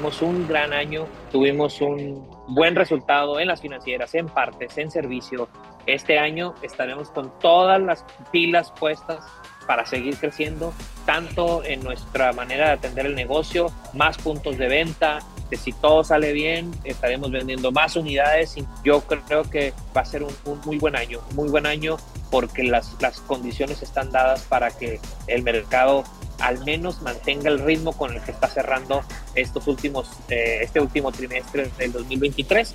tuvimos un gran año, tuvimos un buen resultado en las financieras, en partes, en servicio. Este año estaremos con todas las pilas puestas para seguir creciendo, tanto en nuestra manera de atender el negocio, más puntos de venta, que si todo sale bien, estaremos vendiendo más unidades y yo creo que va a ser un, un muy buen año, muy buen año porque las, las condiciones están dadas para que el mercado al menos mantenga el ritmo con el que está cerrando estos últimos, eh, este último trimestre del 2023.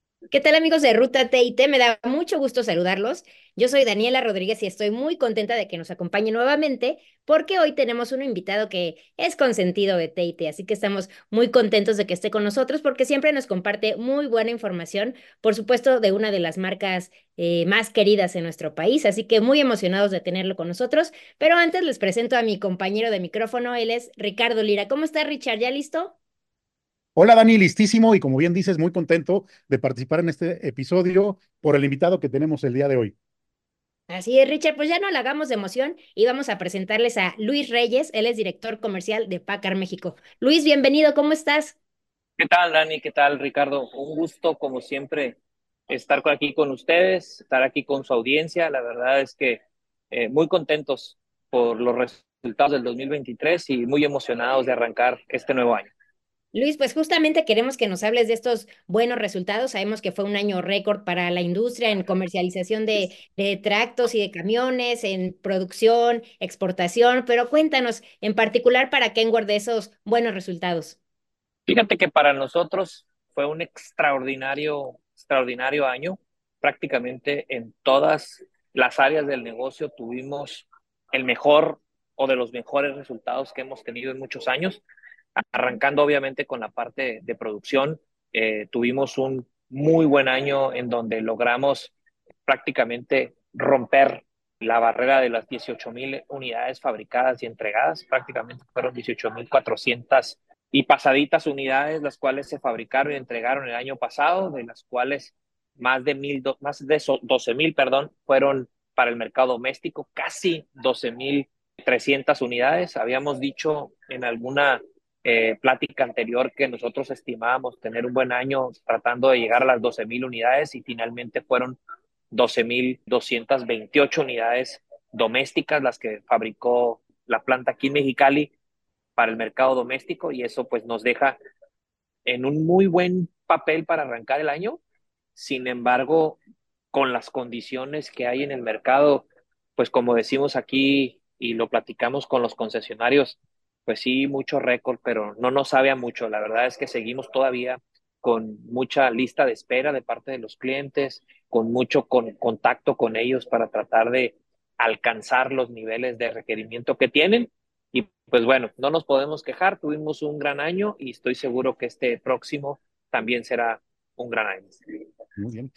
¿Qué tal amigos de Ruta TIT? Me da mucho gusto saludarlos. Yo soy Daniela Rodríguez y estoy muy contenta de que nos acompañe nuevamente porque hoy tenemos un invitado que es consentido de TIT, así que estamos muy contentos de que esté con nosotros porque siempre nos comparte muy buena información, por supuesto, de una de las marcas eh, más queridas en nuestro país, así que muy emocionados de tenerlo con nosotros. Pero antes les presento a mi compañero de micrófono, él es Ricardo Lira. ¿Cómo está Richard? ¿Ya listo? Hola Dani, listísimo y como bien dices, muy contento de participar en este episodio por el invitado que tenemos el día de hoy. Así es, Richard, pues ya no la hagamos de emoción y vamos a presentarles a Luis Reyes, él es director comercial de Pacar México. Luis, bienvenido, ¿cómo estás? ¿Qué tal, Dani? ¿Qué tal, Ricardo? Un gusto, como siempre, estar aquí con ustedes, estar aquí con su audiencia. La verdad es que eh, muy contentos por los resultados del 2023 y muy emocionados de arrancar este nuevo año. Luis, pues justamente queremos que nos hables de estos buenos resultados. Sabemos que fue un año récord para la industria en comercialización de, tractos y de camiones, en producción, exportación, pero cuéntanos en particular para Kenworth de esos buenos resultados. Fíjate que para nosotros fue un extraordinario, extraordinario año. Prácticamente en todas las áreas del negocio tuvimos el mejor o de los mejores resultados que hemos tenido en muchos años arrancando obviamente con la parte de producción, eh, tuvimos un muy buen año en donde logramos prácticamente romper la barrera de las 18 mil unidades fabricadas y entregadas, prácticamente fueron 18 mil 400 y pasaditas unidades las cuales se fabricaron y entregaron el año pasado, de las cuales más de mil, más de 12 mil, perdón, fueron para el mercado doméstico, casi 12 mil 300 unidades. Habíamos dicho en alguna eh, plática anterior que nosotros estimábamos tener un buen año tratando de llegar a las 12 mil unidades y finalmente fueron 12 mil 228 unidades domésticas las que fabricó la planta aquí en Mexicali para el mercado doméstico y eso pues nos deja en un muy buen papel para arrancar el año. Sin embargo, con las condiciones que hay en el mercado, pues como decimos aquí y lo platicamos con los concesionarios, pues sí, mucho récord, pero no nos sabe a mucho. La verdad es que seguimos todavía con mucha lista de espera de parte de los clientes, con mucho con, contacto con ellos para tratar de alcanzar los niveles de requerimiento que tienen. Y pues bueno, no nos podemos quejar, tuvimos un gran año y estoy seguro que este próximo también será un gran año. Muy bien.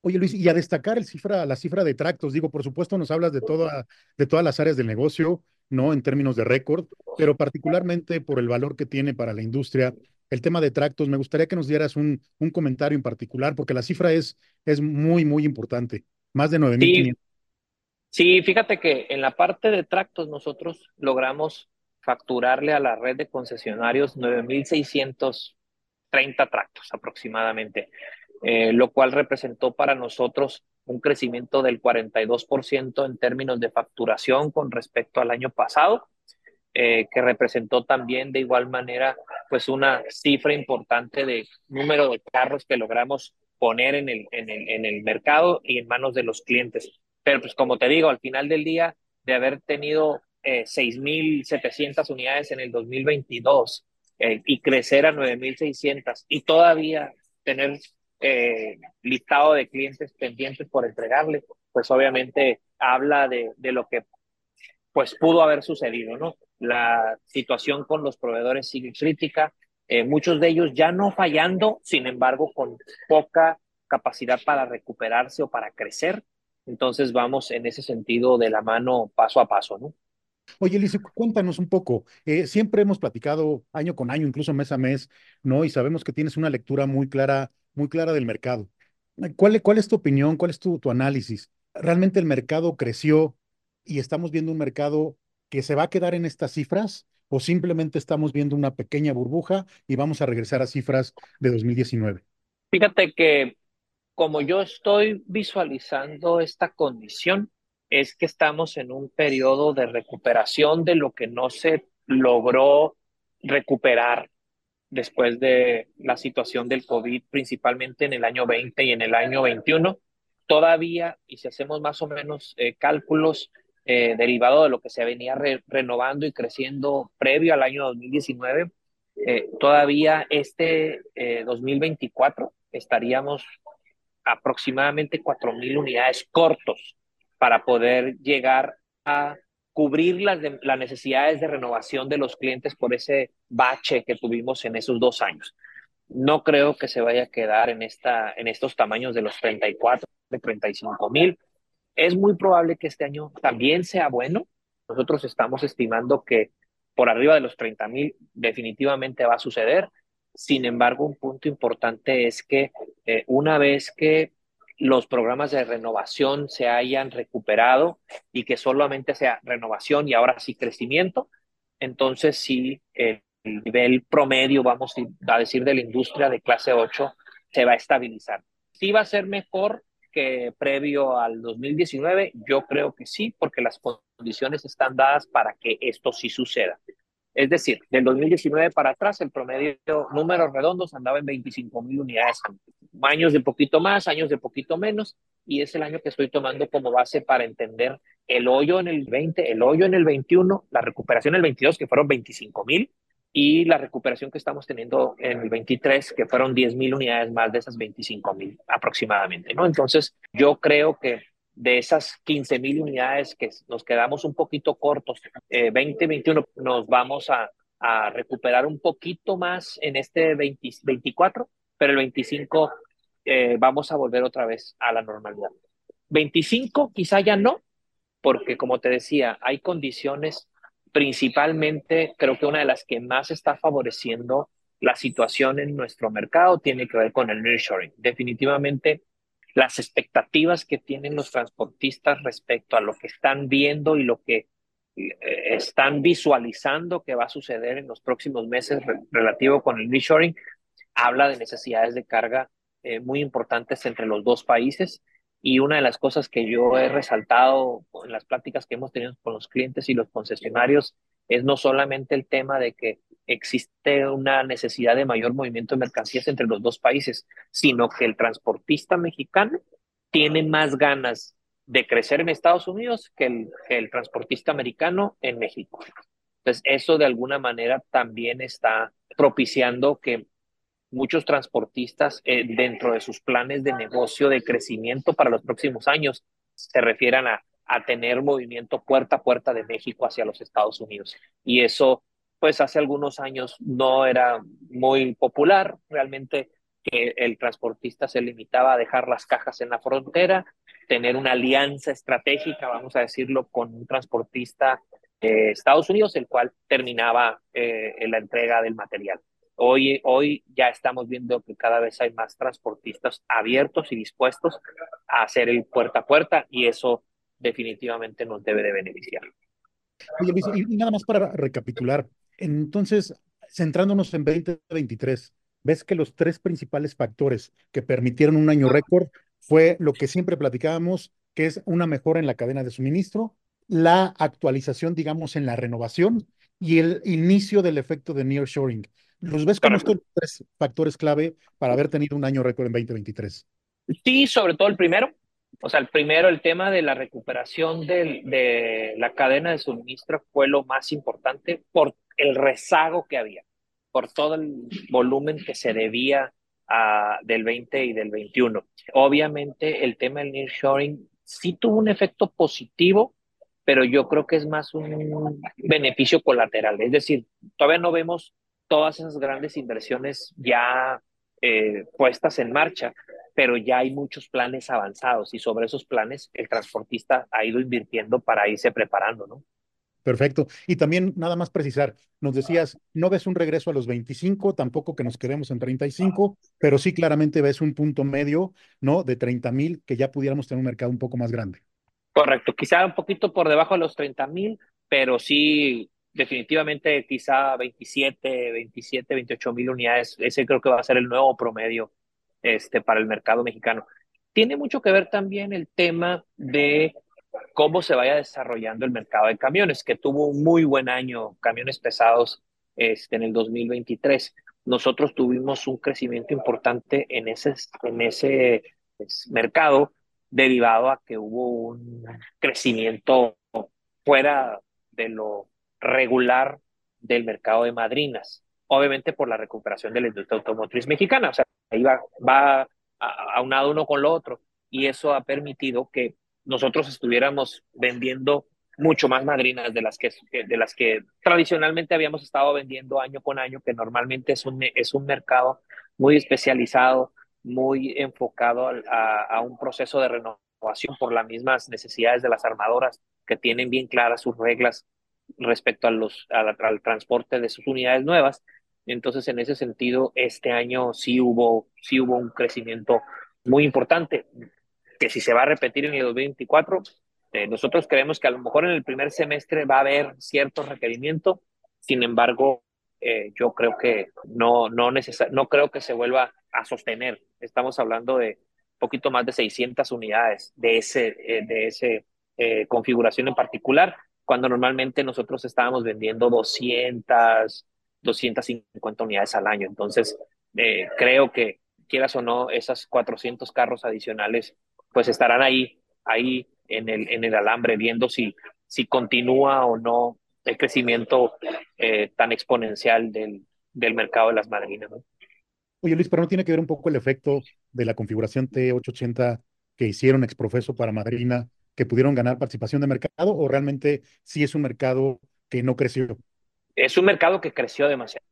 Oye Luis, y a destacar cifra, la cifra de tractos, digo, por supuesto nos hablas de, toda, de todas las áreas del negocio, ¿no? En términos de récord, pero particularmente por el valor que tiene para la industria. El tema de tractos, me gustaría que nos dieras un, un comentario en particular, porque la cifra es, es muy, muy importante. Más de 9.500. Sí. sí, fíjate que en la parte de tractos nosotros logramos facturarle a la red de concesionarios 9.630 tractos aproximadamente, eh, lo cual representó para nosotros un crecimiento del 42% en términos de facturación con respecto al año pasado, eh, que representó también de igual manera pues una cifra importante de número de carros que logramos poner en el, en el, en el mercado y en manos de los clientes. Pero pues como te digo, al final del día, de haber tenido eh, 6.700 unidades en el 2022 eh, y crecer a 9.600 y todavía tener eh, listado de clientes pendientes por entregarle, pues obviamente habla de, de lo que pues pudo haber sucedido, ¿no? la situación con los proveedores sigue crítica, eh, muchos de ellos ya no fallando, sin embargo, con poca capacidad para recuperarse o para crecer. Entonces vamos en ese sentido de la mano paso a paso, ¿no? Oye, Elise, cuéntanos un poco. Eh, siempre hemos platicado año con año, incluso mes a mes, ¿no? Y sabemos que tienes una lectura muy clara, muy clara del mercado. ¿Cuál, cuál es tu opinión? ¿Cuál es tu, tu análisis? ¿Realmente el mercado creció y estamos viendo un mercado que se va a quedar en estas cifras o simplemente estamos viendo una pequeña burbuja y vamos a regresar a cifras de 2019? Fíjate que como yo estoy visualizando esta condición, es que estamos en un periodo de recuperación de lo que no se logró recuperar después de la situación del COVID, principalmente en el año 20 y en el año 21. Todavía, y si hacemos más o menos eh, cálculos eh, derivados de lo que se venía renovando y creciendo previo al año 2019, eh, todavía este 2024 estaríamos aproximadamente 4.000 unidades cortos para poder llegar a cubrir las, las necesidades de renovación de los clientes por ese bache que tuvimos en esos dos años. No creo que se vaya a quedar en, esta, en estos tamaños de los 34, de 35 mil. Es muy probable que este año también sea bueno. Nosotros estamos estimando que por arriba de los 30 mil definitivamente va a suceder. Sin embargo, un punto importante es que eh, una vez que los programas de renovación se hayan recuperado y que solamente sea renovación y ahora sí crecimiento, entonces sí el nivel promedio, vamos a decir, de la industria de clase 8 se va a estabilizar. ¿Sí va a ser mejor que previo al 2019? Yo creo que sí, porque las condiciones están dadas para que esto sí suceda. Es decir, del 2019 para atrás, el promedio, números redondos, andaba en 25 mil unidades. Años de poquito más, años de poquito menos, y es el año que estoy tomando como base para entender el hoyo en el 20, el hoyo en el 21, la recuperación en el 22, que fueron 25 mil, y la recuperación que estamos teniendo en el 23, que fueron 10 mil unidades más de esas 25 mil aproximadamente, ¿no? Entonces, yo creo que de esas 15 mil unidades que nos quedamos un poquito cortos, eh, 2021 nos vamos a, a, recuperar un poquito más en este 20, 24, pero el 25 eh, vamos a volver otra vez a la normalidad. 25 quizá ya no, porque como te decía, hay condiciones, principalmente creo que una de las que más está favoreciendo la situación en nuestro mercado tiene que ver con el nearshoring. Definitivamente las expectativas que tienen los transportistas respecto a lo que están viendo y lo que eh, están visualizando que va a suceder en los próximos meses relativo con el reshoring, habla de necesidades de carga eh, muy importantes entre los dos países. Y una de las cosas que yo he resaltado en las pláticas que hemos tenido con los clientes y los concesionarios es no solamente el tema de que existe una necesidad de mayor movimiento de mercancías entre los dos países, sino que el transportista mexicano tiene más ganas de crecer en Estados Unidos que el, el transportista americano en México. Entonces, eso de alguna manera también está propiciando que muchos transportistas eh, dentro de sus planes de negocio de crecimiento para los próximos años se refieran a, a tener movimiento puerta a puerta de México hacia los Estados Unidos. Y eso pues hace algunos años no era muy popular, realmente que el transportista se limitaba a dejar las cajas en la frontera, tener una alianza estratégica, vamos a decirlo, con un transportista de Estados Unidos, el cual terminaba eh, la entrega del material. Hoy, hoy ya estamos viendo que cada vez hay más transportistas abiertos y dispuestos a hacer el puerta a puerta y eso definitivamente nos debe de beneficiar. Y nada más para recapitular, entonces, centrándonos en 2023, ves que los tres principales factores que permitieron un año récord fue lo que siempre platicábamos, que es una mejora en la cadena de suministro, la actualización, digamos, en la renovación y el inicio del efecto de nearshoring. ¿Los ves como estos tres factores clave para haber tenido un año récord en 2023? Sí, sobre todo el primero. O sea, el primero, el tema de la recuperación de, de la cadena de suministro fue lo más importante por el rezago que había, por todo el volumen que se debía a, del 20 y del 21. Obviamente el tema del nearshoring sí tuvo un efecto positivo, pero yo creo que es más un beneficio colateral. Es decir, todavía no vemos todas esas grandes inversiones ya eh, puestas en marcha, pero ya hay muchos planes avanzados y sobre esos planes el transportista ha ido invirtiendo para irse preparando, ¿no? Perfecto. Y también nada más precisar, nos decías, no ves un regreso a los 25, tampoco que nos quedemos en 35, pero sí claramente ves un punto medio, ¿no? De 30 mil, que ya pudiéramos tener un mercado un poco más grande. Correcto, quizá un poquito por debajo de los 30 mil, pero sí definitivamente quizá 27, 27, 28 mil unidades. Ese creo que va a ser el nuevo promedio este, para el mercado mexicano. Tiene mucho que ver también el tema de cómo se vaya desarrollando el mercado de camiones, que tuvo un muy buen año, camiones pesados este, en el 2023. Nosotros tuvimos un crecimiento importante en ese, en ese pues, mercado derivado a que hubo un crecimiento fuera de lo regular del mercado de madrinas, obviamente por la recuperación de la industria automotriz mexicana, o sea, ahí va, va aunado uno con lo otro, y eso ha permitido que nosotros estuviéramos vendiendo mucho más madrinas de las que, de las que tradicionalmente habíamos estado vendiendo año con año, que normalmente es un, es un mercado muy especializado, muy enfocado a, a un proceso de renovación por las mismas necesidades de las armadoras que tienen bien claras sus reglas respecto a los, al transporte de sus unidades nuevas. Entonces, en ese sentido, este año sí hubo, sí hubo un crecimiento muy importante, que si se va a repetir en el 2024, eh, nosotros creemos que a lo mejor en el primer semestre va a haber cierto requerimiento, sin embargo, eh, yo creo que no, no, no creo que se vuelva a sostener. Estamos hablando de poquito más de 600 unidades de ese, eh, de ese configuración en particular cuando normalmente nosotros estábamos vendiendo 200, 250 unidades al año. Entonces, eh, creo que, quieras o no, esas 400 carros adicionales, pues estarán ahí, ahí en el, en el alambre, viendo si, si continúa o no el crecimiento eh, tan exponencial del, del mercado de las madrinas. Oye, Luis, pero no tiene que ver un poco el efecto de la configuración T880 que hicieron exprofeso para Madrina que pudieron ganar participación de mercado o realmente sí es un mercado que no creció? Es un mercado que creció demasiado.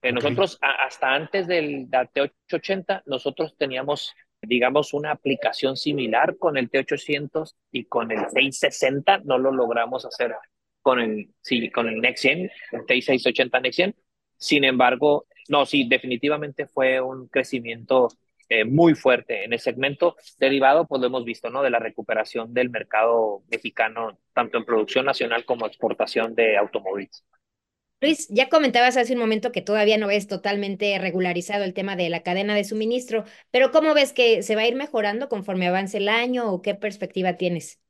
Eh, nosotros, hasta antes del, T880, nosotros teníamos, digamos, una aplicación similar con el T800 y con el T660 no lo logramos hacer con el, sí, con el Next Gen, el T680 Next Gen. Sin embargo, no, sí, definitivamente fue un crecimiento eh, muy fuerte en el segmento derivado, pues lo hemos visto, ¿no? De la recuperación del mercado mexicano, tanto en producción nacional como exportación de automóviles. Luis, ya comentabas hace un momento que todavía no es totalmente regularizado el tema de la cadena de suministro, pero ¿cómo ves que se va a ir mejorando conforme avance el año o qué perspectiva tienes?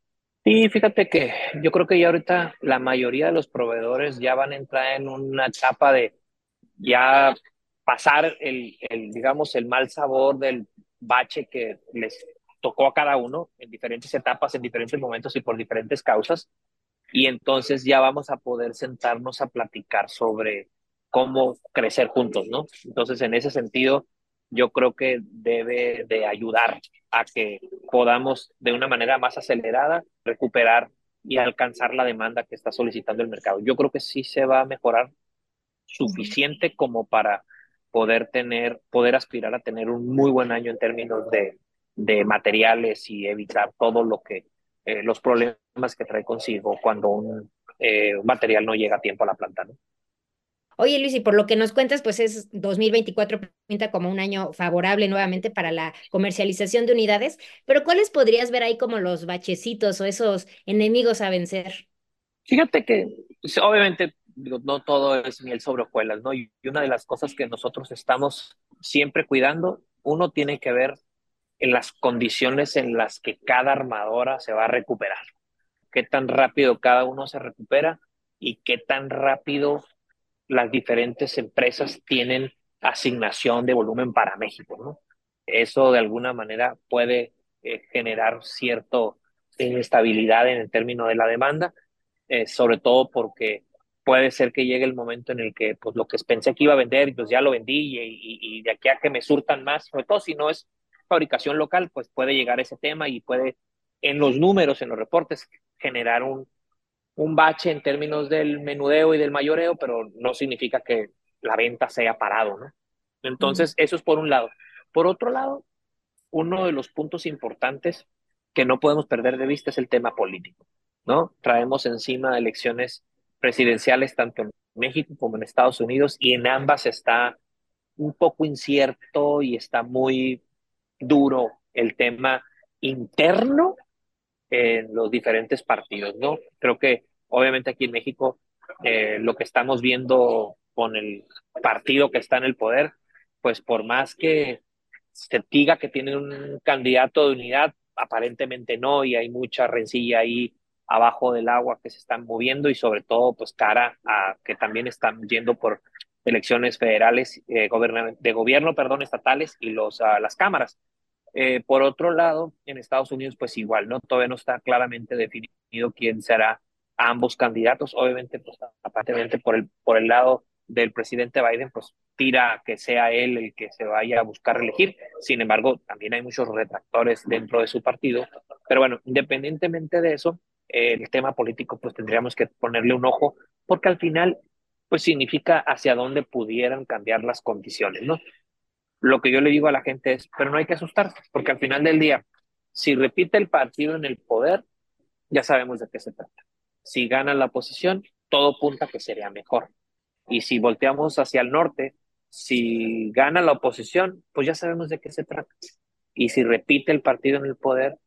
Sí, fíjate que yo creo que ya ahorita la mayoría de los proveedores ya van a entrar en una etapa de ya pasar el, digamos, el mal sabor del bache que les tocó a cada uno en diferentes etapas, en diferentes momentos y por diferentes causas. Y entonces ya vamos a poder sentarnos a platicar sobre cómo crecer juntos, ¿no? Entonces, en ese sentido, yo creo que debe de ayudar a que podamos de una manera más acelerada recuperar y alcanzar la demanda que está solicitando el mercado. Yo creo que sí se va a mejorar suficiente como para poder tener, poder aspirar a tener un muy buen año en términos de, de materiales y evitar todo lo que, eh, los problemas que trae consigo cuando un eh, material no llega a tiempo a la planta, ¿no? Oye, Luis, y por lo que nos cuentas, pues es 2024 pinta como un año favorable nuevamente para la comercialización de unidades, pero ¿cuáles podrías ver ahí como los bachecitos o esos enemigos a vencer? Fíjate que pues, no todo es miel sobre hojuelas, ¿no? Y una de las cosas que nosotros estamos siempre cuidando, uno tiene que ver en las condiciones en las que cada armadora se va a recuperar. Qué tan rápido cada uno se recupera y qué tan rápido las diferentes empresas tienen asignación de volumen para México, ¿no? Eso de alguna manera puede eh, generar cierta inestabilidad en el término de la demanda, eh, sobre todo porque puede ser que llegue el momento en el que pues lo que pensé que iba a vender, pues ya lo vendí y, y, de aquí a que me surtan más, sobre todo si no es fabricación local, pues puede llegar ese tema y puede en los números, en los reportes, generar un, un bache en términos del menudeo y del mayoreo, pero no significa que la venta se haya parado, ¿no? Entonces, eso es por un lado. Por otro lado, uno de los puntos importantes que no podemos perder de vista es el tema político, ¿no? Traemos encima elecciones presidenciales tanto en México como en Estados Unidos y en ambas está un poco incierto y está muy duro el tema interno en los diferentes partidos, ¿no? Creo que obviamente aquí en México eh, lo que estamos viendo con el partido que está en el poder, pues por más que se diga que tiene un candidato de unidad, aparentemente no, y hay mucha rencilla ahí abajo del agua que se están moviendo y sobre todo pues cara a que también están yendo por elecciones federales eh, de gobierno, perdón, estatales y los, uh, las cámaras. Eh, por otro lado, en Estados Unidos, pues igual, ¿no? Todavía no está claramente definido quién será ambos candidatos. Obviamente, pues aparentemente por el, por el lado del presidente Biden, pues tira que sea él el que se vaya a buscar elegir. Sin embargo, también hay muchos retractores dentro de su partido. Pero bueno, independientemente de eso, el tema político, pues tendríamos que ponerle un ojo, porque al final, pues significa hacia dónde pudieran cambiar las condiciones, ¿no? lo que yo le digo a la gente es, pero no hay que asustarse, porque al final del día, si repite el partido en el poder, ya sabemos de qué se trata. Si gana la oposición, todo punta que sería mejor. Y si volteamos hacia el norte, si gana la oposición, pues ya sabemos de qué se trata. Y si repite el partido en el poder,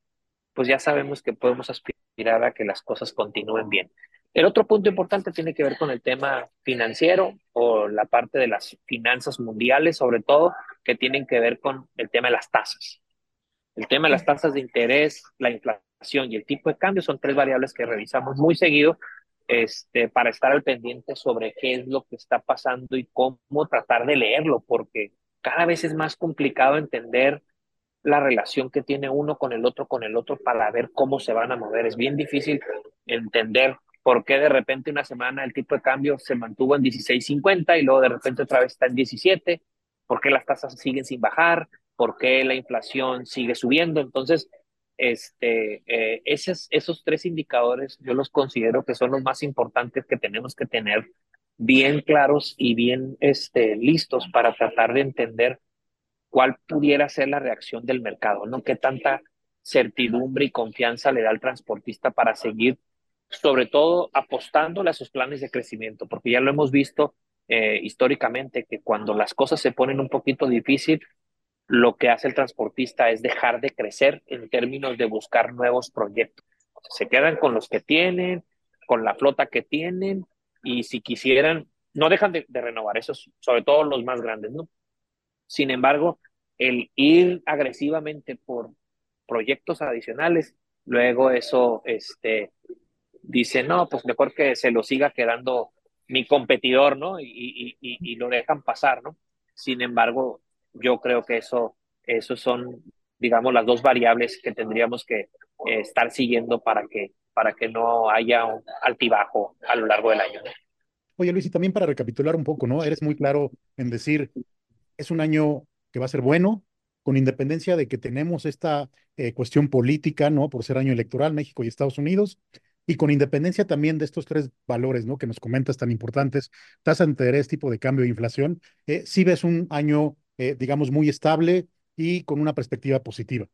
pues ya sabemos que podemos aspirar a que las cosas continúen bien. El otro punto importante tiene que ver con el tema financiero o la parte de las finanzas mundiales, sobre todo, que tienen que ver con el tema de las tasas. El tema de las tasas de interés, la inflación y el tipo de cambio son tres variables que revisamos muy seguido este, para estar al pendiente sobre qué es lo que está pasando y cómo tratar de leerlo, porque cada vez es más complicado entender la relación que tiene uno con el otro, con el otro, para ver cómo se van a mover. Es bien difícil entender por qué de repente una semana el tipo de cambio se mantuvo en 16.50 y luego de repente otra vez está en 17 por qué las tasas siguen sin bajar, por qué la inflación sigue subiendo. Entonces, este, eh, esos, esos tres indicadores yo los considero que son los más importantes que tenemos que tener bien claros y bien este, listos para tratar de entender cuál pudiera ser la reacción del mercado, ¿no? Qué tanta certidumbre y confianza le da al transportista para seguir, sobre todo apostándole a sus planes de crecimiento, porque ya lo hemos visto eh, históricamente que cuando las cosas se ponen un poquito difícil, lo que hace el transportista es dejar de crecer en términos de buscar nuevos proyectos. Se quedan con los que tienen, con la flota que tienen, y si quisieran, no dejan de, renovar, esos, sobre todo los más grandes, ¿no? Sin embargo, el ir agresivamente por proyectos adicionales, luego eso, este, dice, no, pues mejor que se lo siga quedando mi competidor, ¿no? Y, y, y, lo dejan pasar, ¿no? Sin embargo, yo creo que eso, eso son, digamos, las dos variables que tendríamos que eh, estar siguiendo para que, para que no haya un altibajo a lo largo del año. Oye, Luis, y también para recapitular un poco, ¿no? Eres muy claro en decir, es un año que va a ser bueno, con independencia de que tenemos esta eh, cuestión política, ¿no? Por ser año electoral, México y Estados Unidos, y con independencia también de estos tres valores, ¿no? Que nos comentas tan importantes, tasa de interés, tipo de cambio e inflación, eh, sí ves un año, eh, digamos, muy estable y con una perspectiva positiva.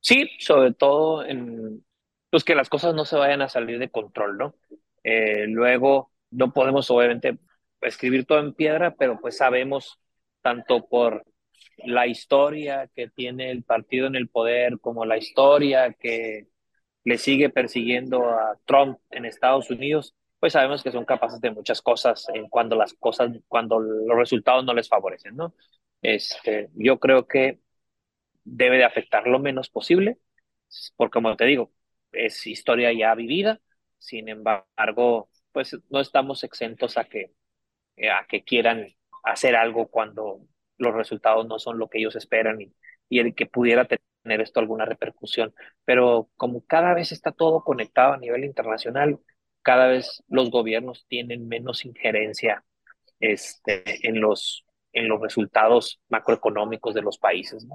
Sí, sobre todo en pues que las cosas no se vayan a salir de control, ¿no? Eh, luego, no podemos obviamente escribir todo en piedra, pero pues sabemos tanto por la historia que tiene el partido en el poder como la historia que le sigue persiguiendo a Trump en Estados Unidos, pues sabemos que son capaces de muchas cosas cuando las cosas, cuando los resultados no les favorecen, ¿no? Este, yo creo que debe de afectar lo menos posible, porque como te digo, es historia ya vivida, sin embargo, pues no estamos exentos a que, a que quieran hacer algo cuando los resultados no son lo que ellos esperan y, el que pudiera tener esto alguna repercusión. Pero como cada vez está todo conectado a nivel internacional, cada vez los gobiernos tienen menos injerencia este, en, los, en los resultados macroeconómicos de los países.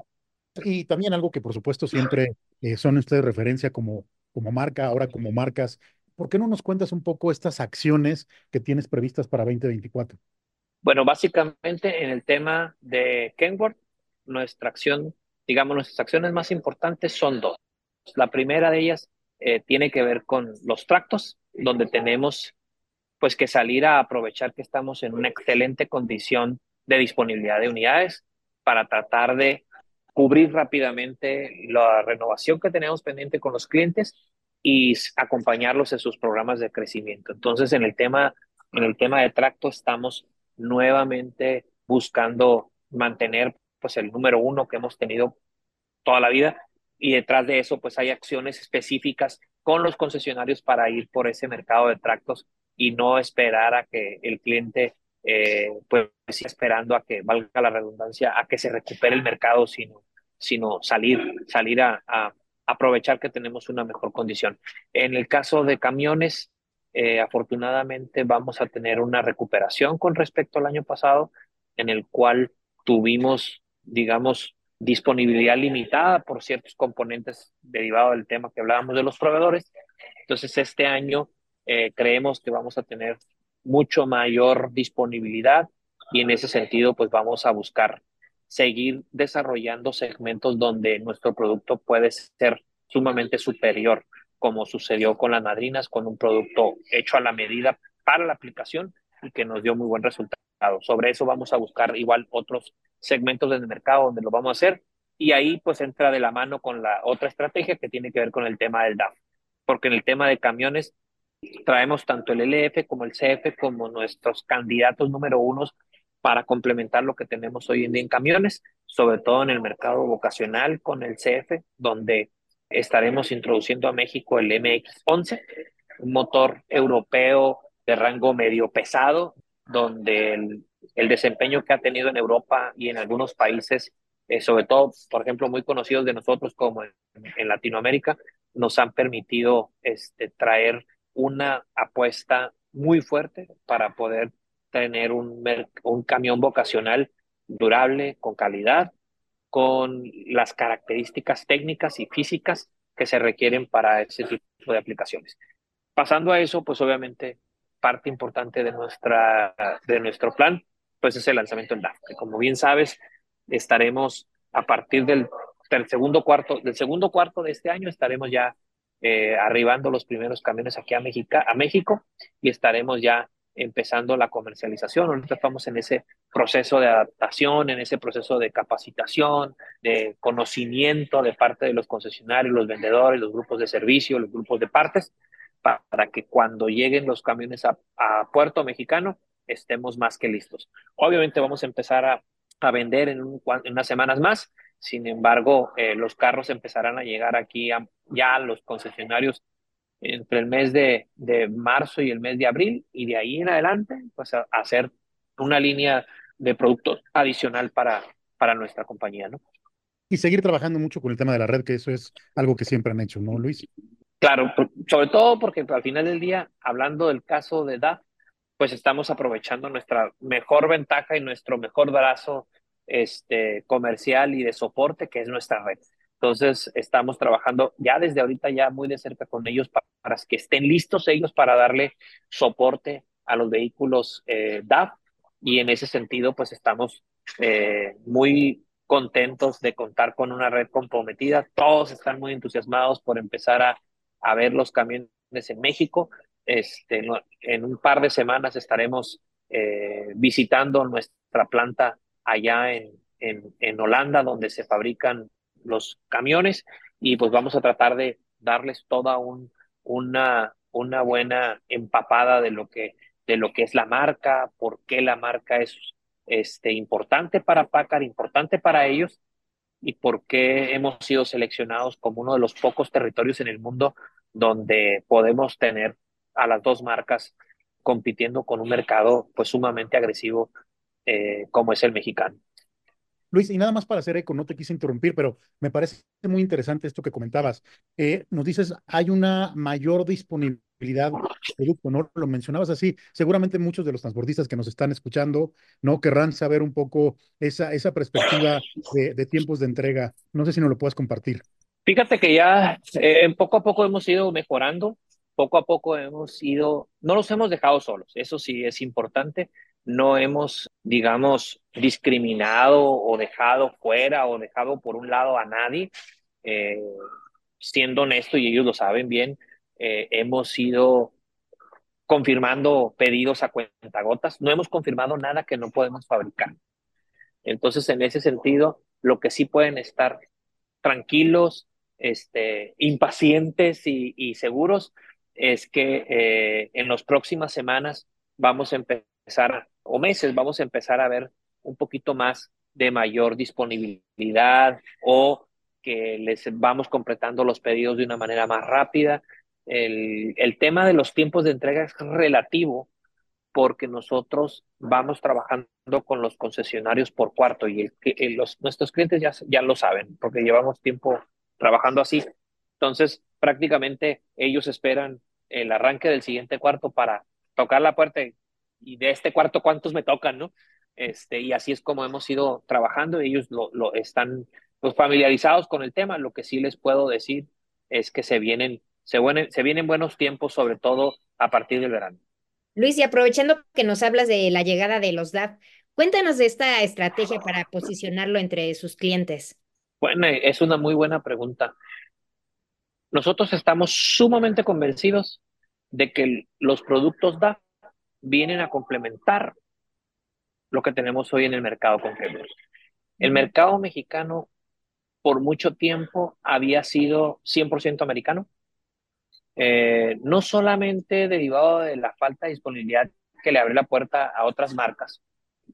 Y también algo que por supuesto siempre eh, son ustedes referencia como, como marca, ahora como marcas ¿por qué no nos cuentas un poco estas acciones que tienes previstas para 2024? Bueno, básicamente en el tema de Kenworth, nuestra acción, digamos, nuestras acciones más importantes son dos. La primera de ellas eh, tiene que ver con los tractos, donde tenemos pues que salir a aprovechar que estamos en una excelente condición de disponibilidad de unidades para tratar de cubrir rápidamente la renovación que tenemos pendiente con los clientes y acompañarlos en sus programas de crecimiento. Entonces, en el tema, en el tema de tracto estamos nuevamente buscando mantener pues el número uno que hemos tenido toda la vida. Y detrás de eso pues hay acciones específicas con los concesionarios para ir por ese mercado de tractos y no esperar a que el cliente eh, pues siga esperando a que valga la redundancia a que se recupere el mercado sino sino salir salir a aprovechar que tenemos una mejor condición. En el caso de camiones eh, afortunadamente vamos a tener una recuperación con respecto al año pasado, en el cual tuvimos, digamos, disponibilidad limitada por ciertos componentes derivados del tema que hablábamos de los proveedores. Entonces, este año eh, creemos que vamos a tener mucho mayor disponibilidad y en ese sentido, pues vamos a buscar seguir desarrollando segmentos donde nuestro producto puede ser sumamente superior como sucedió con las madrinas, con un producto hecho a la medida para la aplicación y que nos dio muy buen resultado. Sobre eso vamos a buscar igual otros segmentos del mercado donde lo vamos a hacer y ahí pues entra de la mano con la otra estrategia que tiene que ver con el tema del DAF, porque en el tema de camiones traemos tanto el LF como el CF como nuestros candidatos número unos para complementar lo que tenemos hoy en día en camiones, sobre todo en el mercado vocacional con el CF, donde estaremos introduciendo a México el MX-11, un motor europeo de rango medio pesado, donde el, desempeño que ha tenido en Europa y en algunos países, eh, sobre todo, por ejemplo, muy conocidos de nosotros como en, Latinoamérica, nos han permitido este, traer una apuesta muy fuerte para poder tener un camión vocacional durable, con calidad, con las características técnicas y físicas que se requieren para ese tipo de aplicaciones. Pasando a eso, pues obviamente parte importante de, nuestra, de nuestro plan, pues es el lanzamiento del DAF, que como bien sabes, estaremos a partir del, del, segundo cuarto, del segundo cuarto de este año, estaremos ya eh, arribando los primeros camiones aquí a, México, a México y estaremos ya empezando la comercialización. Ahorita estamos en ese proceso de adaptación, en ese proceso de capacitación, de conocimiento de parte de los concesionarios, los vendedores, los grupos de servicio, los grupos de partes, para, que cuando lleguen los camiones a, Puerto Mexicano estemos más que listos. Obviamente vamos a empezar a, a vender en, un, en, unas semanas más, sin embargo, eh, los carros empezarán a llegar aquí ya a los concesionarios entre el mes de, de, marzo y el mes de abril y de ahí en adelante pues a, hacer una línea de productos adicional para, para nuestra compañía, ¿no? Y seguir trabajando mucho con el tema de la red, que eso es algo que siempre han hecho, ¿no, Luis? Claro, sobre todo porque al final del día, hablando del caso de DAF, pues estamos aprovechando nuestra mejor ventaja y nuestro mejor brazo este, comercial y de soporte, que es nuestra red. Entonces, estamos trabajando ya desde ahorita ya muy de cerca con ellos para, que estén listos ellos para darle soporte a los vehículos eh, DAF y en ese sentido, pues estamos eh, muy contentos de contar con una red comprometida. Todos están muy entusiasmados por empezar a, a ver los camiones en México. Este, en un par de semanas estaremos eh, visitando nuestra planta allá en, en, en Holanda, donde se fabrican los camiones y pues vamos a tratar de darles toda un, una, una buena empapada de lo que de lo que es la marca, por qué la marca es este, importante para Packard, importante para ellos y por qué hemos sido seleccionados como uno de los pocos territorios en el mundo donde podemos tener a las dos marcas compitiendo con un mercado pues sumamente agresivo eh, como es el mexicano. Luis, y nada más para hacer eco, no te quise interrumpir, pero me parece muy interesante esto que comentabas. Eh, nos dices, hay una mayor disponibilidad de producto, ¿no? Lo mencionabas así. Seguramente muchos de los transportistas que nos están escuchando, ¿no? Querrán saber un poco esa, esa perspectiva de, tiempos de entrega. No sé si nos lo puedes compartir. Fíjate que ya eh, poco a poco hemos ido mejorando poco a poco hemos ido, no los hemos dejado solos, eso sí es importante, no hemos, digamos, discriminado o dejado fuera o dejado por un lado a nadie. Eh, siendo honesto, y ellos lo saben bien, eh, hemos ido confirmando pedidos a cuentagotas, no hemos confirmado nada que no podemos fabricar. Entonces, en ese sentido, lo que sí pueden estar tranquilos, este, impacientes y, seguros es que eh, en las próximas semanas vamos a empezar, o meses, vamos a empezar a ver un poquito más de mayor disponibilidad o que les vamos completando los pedidos de una manera más rápida. El, el tema de los tiempos de entrega es relativo porque nosotros vamos trabajando con los concesionarios por cuarto y el, los, nuestros clientes ya, ya lo saben porque llevamos tiempo trabajando así. Entonces, prácticamente ellos esperan el arranque del siguiente cuarto para tocar la puerta de este cuarto cuántos me tocan, ¿no? Este, y así es como hemos ido trabajando. Ellos lo, lo están pues, familiarizados con el tema. Lo que sí les puedo decir es que se vienen, se, se vienen buenos tiempos, sobre todo a partir del verano. Luis, y aprovechando que nos hablas de la llegada de los DAF, cuéntanos de esta estrategia para posicionarlo entre sus clientes. Bueno, es una muy buena pregunta. Nosotros estamos sumamente convencidos de que los productos DAF vienen a complementar lo que tenemos hoy en el mercado con El mercado mexicano por mucho tiempo había sido 100% americano, eh, no solamente derivado de la falta de disponibilidad que le abrió la puerta a otras marcas,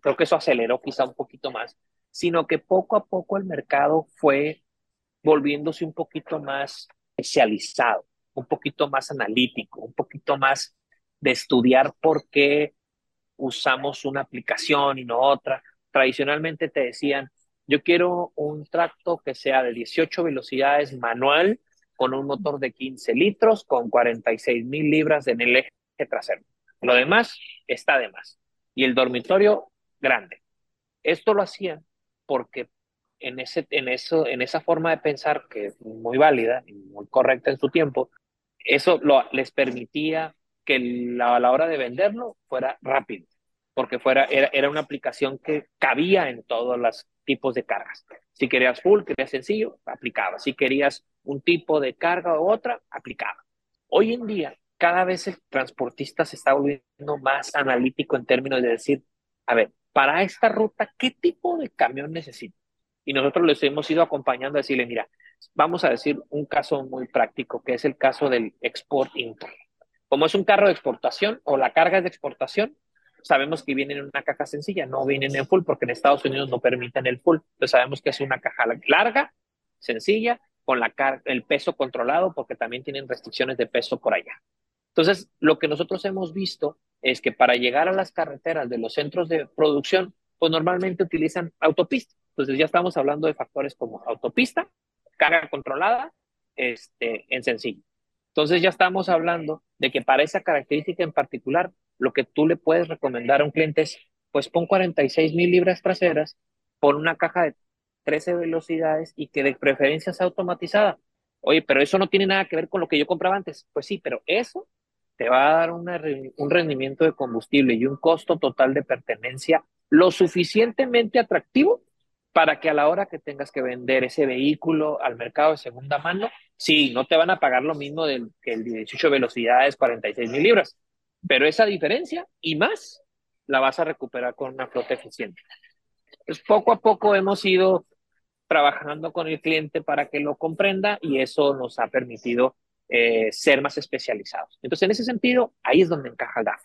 creo que eso aceleró quizá un poquito más, sino que poco a poco el mercado fue volviéndose un poquito más especializado, un poquito más analítico, un poquito más de estudiar por qué usamos una aplicación y no otra. Tradicionalmente te decían, yo quiero un tracto que sea de 18 velocidades manual con un motor de 15 litros con 46 mil libras en el eje trasero. Lo demás está de más. Y el dormitorio grande. Esto lo hacían porque en, ese, en, eso, en esa forma de pensar, que es muy válida y muy correcta en su tiempo, eso lo, les permitía que la, a la hora de venderlo fuera rápido, porque fuera, era, era una aplicación que cabía en todos los tipos de cargas. Si querías full, querías sencillo, aplicaba. Si querías un tipo de carga u otra, aplicaba. Hoy en día, cada vez el transportista se está volviendo más analítico en términos de decir, a ver, para esta ruta, ¿qué tipo de camión necesito? Y nosotros les hemos ido acompañando a decirle, mira, vamos a decir un caso muy práctico, que es el caso del export import. Como es un carro de exportación o la carga es de exportación, sabemos que viene en una caja sencilla, no vienen en full porque en Estados Unidos no permiten el full. Entonces sabemos que es una caja larga, sencilla, con la el peso controlado porque también tienen restricciones de peso por allá. Entonces, lo que nosotros hemos visto es que para llegar a las carreteras de los centros de producción, pues normalmente utilizan autopista. Entonces ya estamos hablando de factores como autopista, carga controlada, este, en sencillo. Entonces ya estamos hablando de que para esa característica en particular, lo que tú le puedes recomendar a un cliente es, pues pon 46 mil libras traseras, pon una caja de 13 velocidades y que de preferencia sea automatizada. Oye, pero eso no tiene nada que ver con lo que yo compraba antes. Pues sí, pero eso te va a dar un rendimiento de combustible y un costo total de pertenencia lo suficientemente atractivo para que a la hora que tengas que vender ese vehículo al mercado de segunda mano, sí, no te van a pagar lo mismo del, que el 18 velocidades, 46 mil libras, pero esa diferencia y más la vas a recuperar con una flota eficiente. Pues poco a poco hemos ido trabajando con el cliente para que lo comprenda y eso nos ha permitido eh, ser más especializados. Entonces, en ese sentido, ahí es donde encaja DAF.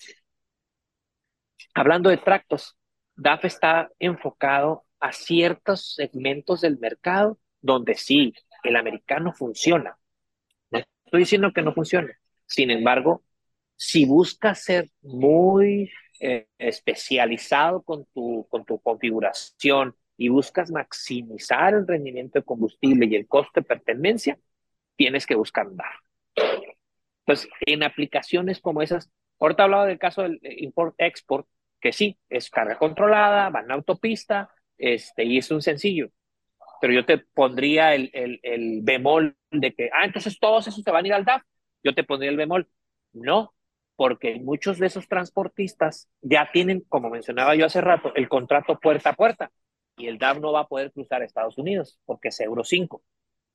Hablando de tractos, DAF está enfocado a ciertos segmentos del mercado donde sí, el americano funciona. No estoy diciendo que no funcione. Sin embargo, si buscas ser muy eh, especializado con tu, con tu configuración y buscas maximizar el rendimiento de combustible y el coste de pertenencia, tienes que buscar andar. Entonces, en aplicaciones como esas, ahorita hablaba del caso del import-export, que sí, es carga controlada, va en autopista, este, y es un sencillo. Pero yo te pondría el, el, el bemol de que, ah, entonces todos esos te van a ir al DAF. Yo te pondría el bemol. No, porque muchos de esos transportistas ya tienen, como mencionaba yo hace rato, el contrato puerta a puerta y el DAF no va a poder cruzar Estados Unidos porque es Euro 5,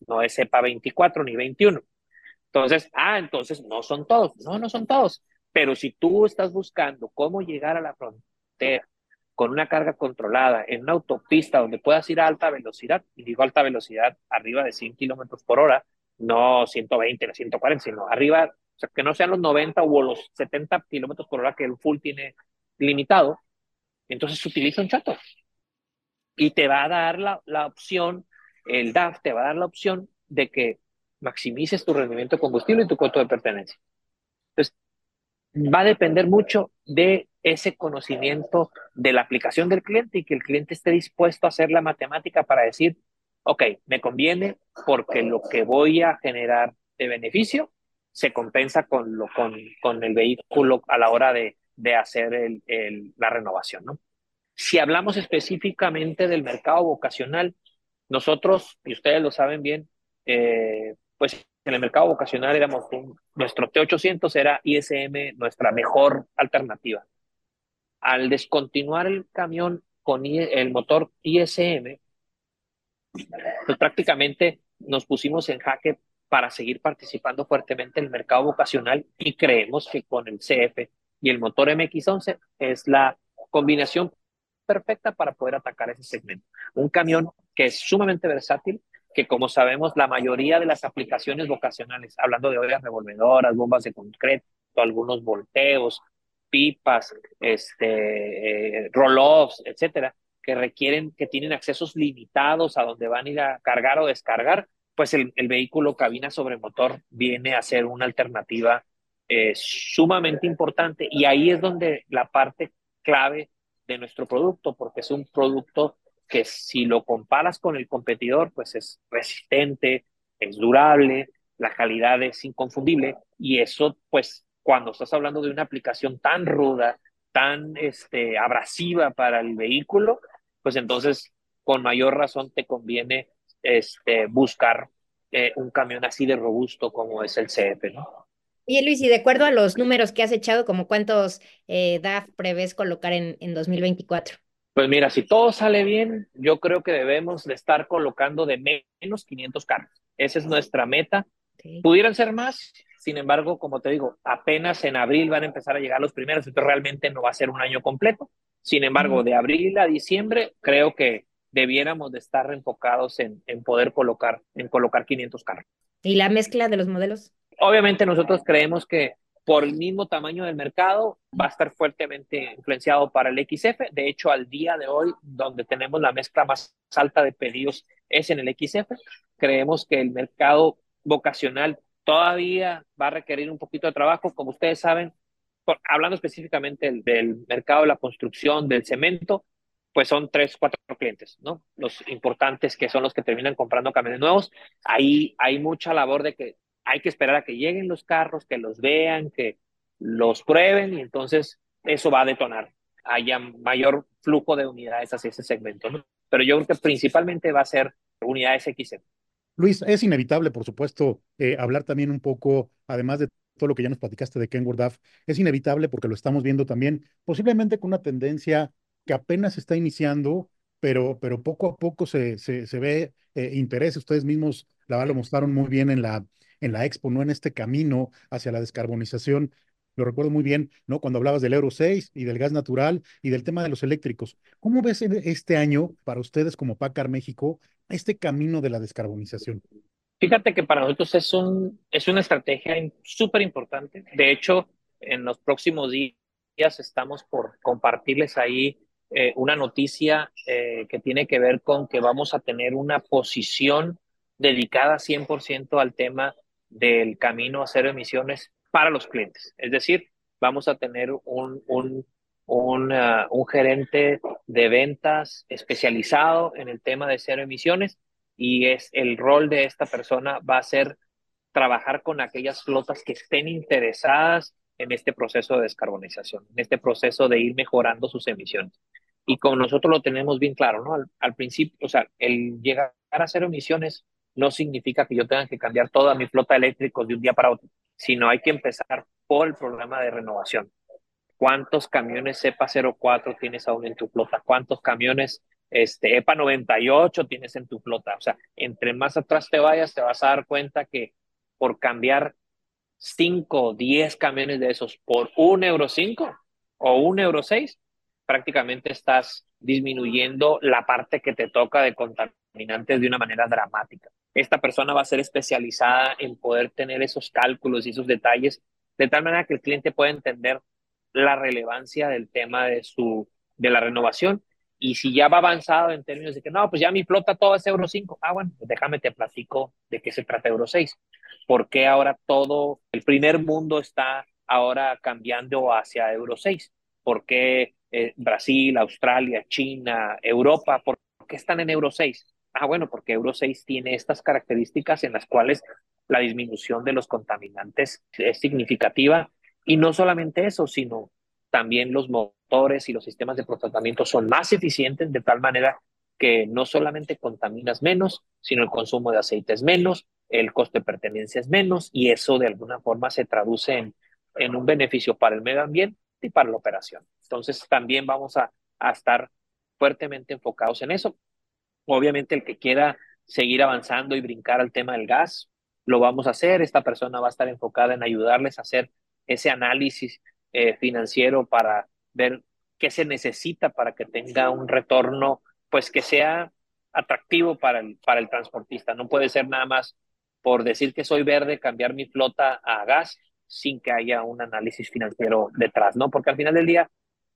no es EPA 24 ni 21. Entonces, ah, entonces no son todos, no, no son todos, pero si tú estás buscando cómo llegar a la frontera con una carga controlada en una autopista donde puedas ir a alta velocidad, y digo alta velocidad arriba de 100 kilómetros por hora, no 120 ni 140, sino arriba, o sea, que no sean los 90 o los 70 kilómetros por hora que el full tiene limitado, entonces utiliza un chato. Y te va a dar la, la opción, el DAF te va a dar la opción de que maximices tu rendimiento de combustible y tu costo de pertenencia. Entonces, va a depender mucho de ese conocimiento de la aplicación del cliente y que el cliente esté dispuesto a hacer la matemática para decir, ok, me conviene porque lo que voy a generar de beneficio se compensa con, lo, con, con el vehículo a la hora de, de hacer el, el, la renovación. ¿no? Si hablamos específicamente del mercado vocacional, nosotros, y ustedes lo saben bien, eh, pues en el mercado vocacional éramos nuestro T800 era ISM nuestra mejor alternativa. Al descontinuar el camión con el motor ISM, pues prácticamente nos pusimos en jaque para seguir participando fuertemente en el mercado vocacional y creemos que con el CF y el motor MX11 es la combinación perfecta para poder atacar ese segmento. Un camión que es sumamente versátil, que como sabemos la mayoría de las aplicaciones vocacionales, hablando de ollas revolvedoras, bombas de concreto, algunos volteos, pipas, este, eh, roll-offs, etcétera, que requieren, que tienen accesos limitados a donde van a ir a cargar o descargar, pues el, vehículo cabina sobre motor viene a ser una alternativa eh, sumamente importante. Y ahí es donde la parte clave de nuestro producto, porque es un producto que si lo comparas con el competidor, pues es resistente, es durable, la calidad es inconfundible y eso, pues, cuando estás hablando de una aplicación tan ruda, tan este, abrasiva para el vehículo, pues entonces con mayor razón te conviene este, buscar eh, un camión así de robusto como es el CF, ¿no? Y Luis, y de acuerdo a los números que has echado, ¿como cuántos eh, DAF prevés colocar en, en 2024? Pues mira, si todo sale bien, yo creo que debemos de estar colocando de menos 500 carros. Esa es nuestra meta. Okay. Pudieran ser más, sin embargo, como te digo, apenas en abril van a empezar a llegar los primeros, entonces realmente no va a ser un año completo. Sin embargo, de abril a diciembre, creo que debiéramos de estar enfocados en, en poder colocar, en colocar 500 carros. ¿Y la mezcla de los modelos? Obviamente nosotros creemos que por el mismo tamaño del mercado, va a estar fuertemente influenciado para el XF. De hecho, al día de hoy, donde tenemos la mezcla más alta de pedidos es en el XF. Creemos que el mercado vocacional todavía va a requerir un poquito de trabajo. Como ustedes saben, por, hablando específicamente del, del, mercado de la construcción, del cemento, pues son tres, cuatro clientes, ¿no? Los importantes que son los que terminan comprando camiones nuevos. Ahí hay mucha labor de que hay que esperar a que lleguen los carros, que los vean, que los prueben y entonces eso va a detonar, haya mayor flujo de unidades hacia ese segmento. ¿no? Pero yo creo que principalmente va a ser unidades XM. Luis, es inevitable, por supuesto, eh, hablar también un poco, además de todo lo que ya nos platicaste de Kenworth DAF, es inevitable porque lo estamos viendo también, posiblemente con una tendencia que apenas está iniciando, pero, pero poco a poco se, se, se ve eh, interés. Ustedes mismos la lo mostraron muy bien en la, en la Expo, ¿no? En este camino hacia la descarbonización. Lo recuerdo muy bien, ¿no? Cuando hablabas del Euro 6 y del gas natural y del tema de los eléctricos. ¿Cómo ves este año para ustedes como PACAR México este camino de la descarbonización? Fíjate que para nosotros es, un, es una estrategia súper importante. De hecho, en los próximos días estamos por compartirles ahí eh, una noticia eh, que tiene que ver con que vamos a tener una posición dedicada 100% al tema del camino a cero emisiones para los clientes. Es decir, vamos a tener un, un, un, uh, un gerente de ventas especializado en el tema de cero emisiones y es el rol de esta persona va a ser trabajar con aquellas flotas que estén interesadas en este proceso de descarbonización, en este proceso de ir mejorando sus emisiones. Y como nosotros lo tenemos bien claro, ¿no? Al, principio, o sea, el llegar a cero emisiones no significa que yo tenga que cambiar toda mi flota eléctrica de un día para otro, sino hay que empezar por el programa de renovación. ¿Cuántos camiones EPA 04 tienes aún en tu flota? ¿Cuántos camiones este, EPA 98 tienes en tu flota? O sea, entre más atrás te vayas, te vas a dar cuenta que por cambiar 5 o 10 camiones de esos por un euro 5 o un euro 6, prácticamente estás disminuyendo la parte que te toca de contaminantes de una manera dramática. Esta persona va a ser especializada en poder tener esos cálculos y esos detalles de tal manera que el cliente pueda entender la relevancia del tema de su de la renovación y si ya va avanzado en términos de que no, pues ya mi flota todo es Euro 5. Ah, bueno, pues déjame te platico de qué se trata Euro 6. ¿Por qué ahora todo el primer mundo está ahora cambiando hacia Euro 6? ¿Por qué eh, Brasil, Australia, China, Europa, ¿por qué están en Euro 6? Ah, bueno, porque Euro 6 tiene estas características en las cuales la disminución de los contaminantes es significativa. Y no solamente eso, sino también los motores y los sistemas de tratamiento son más eficientes de tal manera que no solamente contaminas menos, sino el consumo de aceite es menos, el coste de pertenencia es menos y eso de alguna forma se traduce en, en un beneficio para el medio ambiente y para la operación. Entonces también vamos a, a estar fuertemente enfocados en eso. Obviamente el que quiera seguir avanzando y brincar al tema del gas, lo vamos a hacer. Esta persona va a estar enfocada en ayudarles a hacer ese análisis eh, financiero para ver qué se necesita para que tenga un retorno, pues que sea atractivo para el, para el transportista. No puede ser nada más por decir que soy verde, cambiar mi flota a gas sin que haya un análisis financiero detrás, ¿no? Porque al final del día,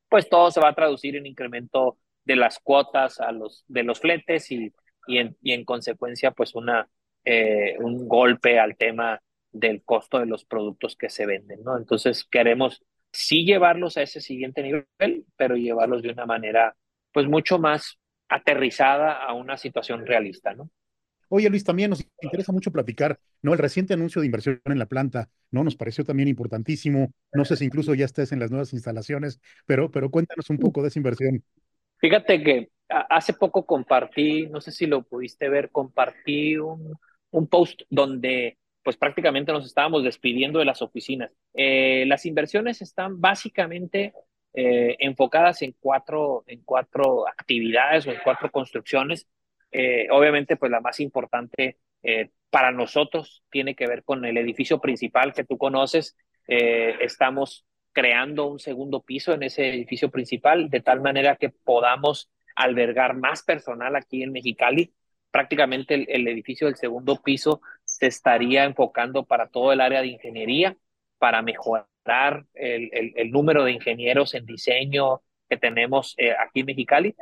pues todo se va a traducir en incremento de las cuotas a los, de los fletes y, y, en, y en consecuencia, pues una, eh, un golpe al tema del costo de los productos que se venden, ¿no? Entonces queremos sí llevarlos a ese siguiente nivel, pero llevarlos de una manera, pues mucho más aterrizada a una situación realista, ¿no? Oye, Luis, también nos interesa mucho platicar, ¿no? El reciente anuncio de inversión en la planta, ¿no? Nos pareció también importantísimo. No sé si incluso ya estés en las nuevas instalaciones, pero, pero cuéntanos un poco de esa inversión. Fíjate que hace poco compartí, no sé si lo pudiste ver, compartí un, un post donde pues prácticamente nos estábamos despidiendo de las oficinas. Eh, las inversiones están básicamente eh, enfocadas en cuatro, en cuatro actividades o en cuatro construcciones. Eh, obviamente, pues la más importante para nosotros tiene que ver con el edificio principal que tú conoces. estamos creando un segundo piso en ese edificio principal de tal manera que podamos albergar más personal aquí en Mexicali. Prácticamente el edificio del segundo piso se estaría enfocando para todo el área de ingeniería, para mejorar el, el, número de ingenieros en diseño que tenemos eh, aquí en Mexicali.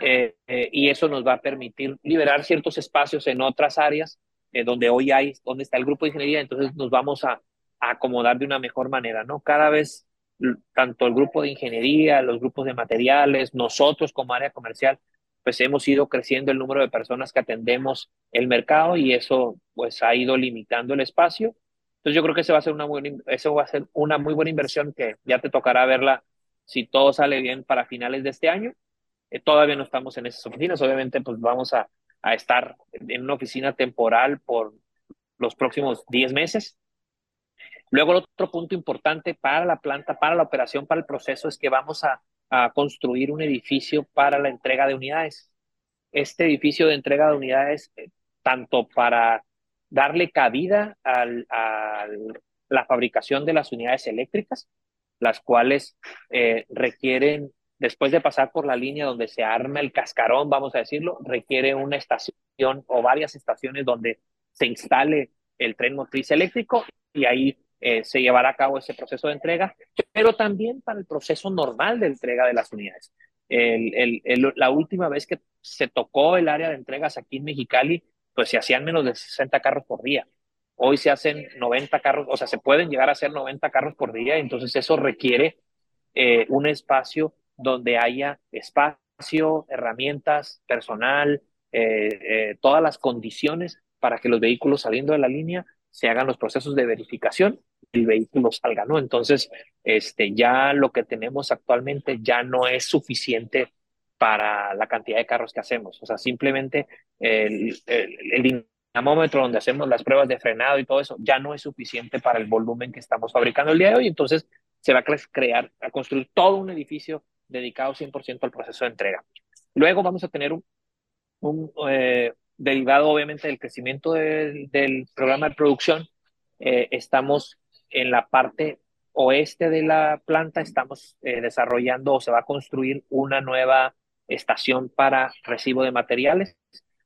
Eh, eh, y eso nos va a permitir liberar ciertos espacios en otras áreas donde hoy hay, donde está el grupo de ingeniería, entonces nos vamos a, acomodar de una mejor manera, ¿no? Cada vez, tanto el grupo de ingeniería, los grupos de materiales, nosotros como área comercial, pues hemos ido creciendo el número de personas que atendemos el mercado y eso pues ha ido limitando el espacio. Entonces yo creo que ese va a ser una buena, eso va a ser una muy buena inversión que ya te tocará verla si todo sale bien para finales de este año. Eh, todavía no estamos en esas oficinas, obviamente pues vamos a, a estar en una oficina temporal por los próximos 10 meses. Luego el otro punto importante para la planta, para la operación, para el proceso es que vamos a construir un edificio para la entrega de unidades. Este edificio de entrega de unidades, eh, tanto para darle cabida a la fabricación de las unidades eléctricas, las cuales eh, requieren, después de pasar por la línea donde se arma el cascarón, vamos a decirlo, requiere una estación o varias estaciones donde se instale el tren motriz eléctrico y ahí eh, se llevará a cabo ese proceso de entrega, pero también para el proceso normal de entrega de las unidades. El, la última vez que se tocó el área de entregas aquí en Mexicali, pues se hacían menos de 60 carros por día. Hoy se hacen 90 carros, o sea, se pueden llegar a hacer 90 carros por día, entonces eso requiere eh, un espacio donde haya espacio, herramientas, personal, eh, todas las condiciones para que los vehículos saliendo de la línea se hagan los procesos de verificación el vehículo salga, ¿no? Entonces, este, ya lo que tenemos actualmente ya no es suficiente para la cantidad de carros que hacemos. O sea, simplemente el, el, dinamómetro donde hacemos las pruebas de frenado y todo eso, ya no es suficiente para el volumen que estamos fabricando el día de hoy. Entonces se va a crear, a construir todo un edificio dedicado 100% al proceso de entrega. Luego vamos a tener un, un eh, derivado obviamente del crecimiento del, del programa de producción. Eh, estamos en la parte oeste de la planta, estamos eh, desarrollando o se va a construir una nueva estación para recibo de materiales.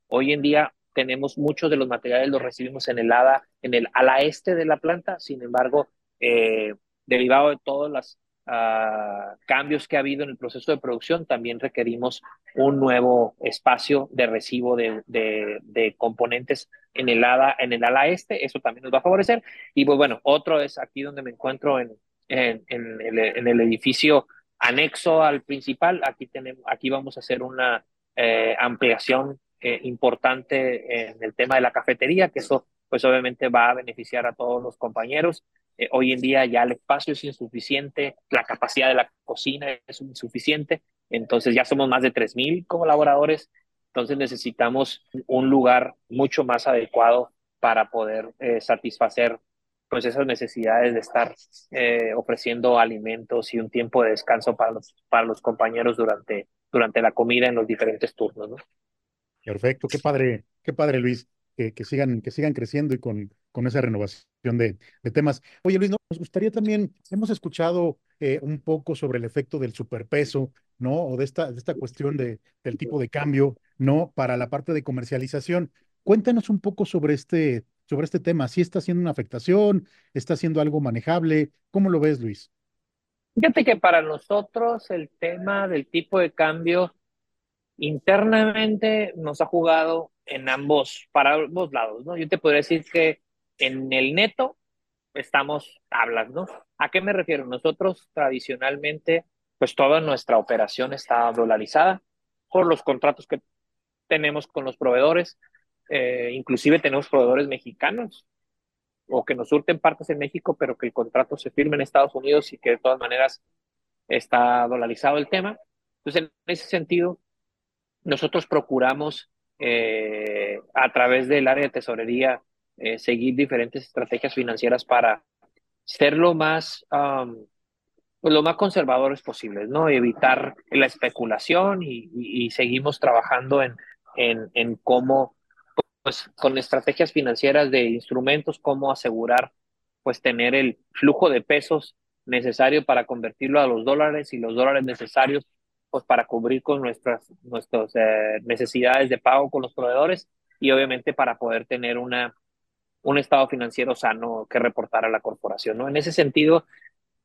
Hoy en día tenemos muchos de los materiales los recibimos en el ala, en el ala este de la planta, sin embargo, eh, derivado de todos los uh, cambios que ha habido en el proceso de producción, también requerimos un nuevo espacio de recibo de, de, de componentes en el, ala, en el ala este, eso también nos va a favorecer. Y pues bueno, otro es aquí donde me encuentro en, en, en, el, en el, edificio anexo al principal, aquí, tenemos, aquí vamos a hacer una eh, ampliación eh, importante en el tema de la cafetería, que eso pues obviamente va a beneficiar a todos los compañeros. Eh, hoy en día ya el espacio es insuficiente, la capacidad de la cocina es insuficiente, entonces ya somos más de 3.000 colaboradores, entonces necesitamos un lugar mucho más adecuado para poder eh, satisfacer pues esas necesidades de estar eh, ofreciendo alimentos y un tiempo de descanso para los, para los compañeros durante, durante la comida en los diferentes turnos. ¿no? Perfecto, qué padre, qué padre Luis, que, que sigan, que sigan creciendo y con, con esa renovación de, temas. Oye Luis, nos gustaría también, hemos escuchado eh, un poco sobre el efecto del superpeso, ¿no? O de esta, de esta cuestión de, del tipo de cambio, ¿no? Para la parte de comercialización. Cuéntanos un poco sobre este, sobre este tema. ¿Si está haciendo una afectación? ¿Está haciendo algo manejable? ¿Cómo lo ves, Luis? Fíjate que para nosotros el tema del tipo de cambio internamente nos ha jugado en ambos, para ambos lados, ¿no? Yo te podría decir que en el neto estamos tablas, ¿no? ¿A qué me refiero? Nosotros tradicionalmente, pues toda nuestra operación está dolarizada por los contratos que tenemos con los proveedores, eh, inclusive tenemos proveedores mexicanos o que nos surten partes en México, pero que el contrato se firme en Estados Unidos y que de todas maneras está dolarizado el tema. Entonces, en ese sentido, nosotros procuramos eh, a través del área de tesorería eh, seguir diferentes estrategias financieras para ser lo más, um, lo más conservadores posibles, ¿no? Evitar la especulación y seguimos trabajando en, en, en cómo, pues con estrategias financieras de instrumentos, cómo asegurar, pues tener el flujo de pesos necesario para convertirlo a los dólares y los dólares necesarios pues para cubrir con nuestras, nuestras eh, necesidades de pago con los proveedores y obviamente para poder tener una, un estado financiero sano que reportar a la corporación. ¿no? En ese sentido,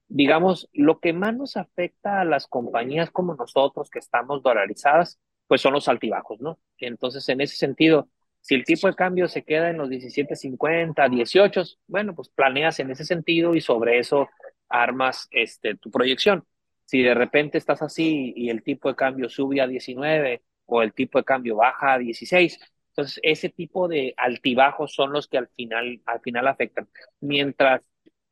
digamos, lo que más nos afecta a las compañías como nosotros que estamos dolarizadas, pues son los altibajos, ¿no? Entonces, en ese sentido, si el tipo de cambio se queda en los 17.50, 18, bueno, pues planeas en ese sentido y sobre eso armas este, tu proyección. Si de repente estás así y el tipo de cambio sube a 19 o el tipo de cambio baja a 16, entonces ese tipo de altibajos son los que al final, al final afectan. Mientras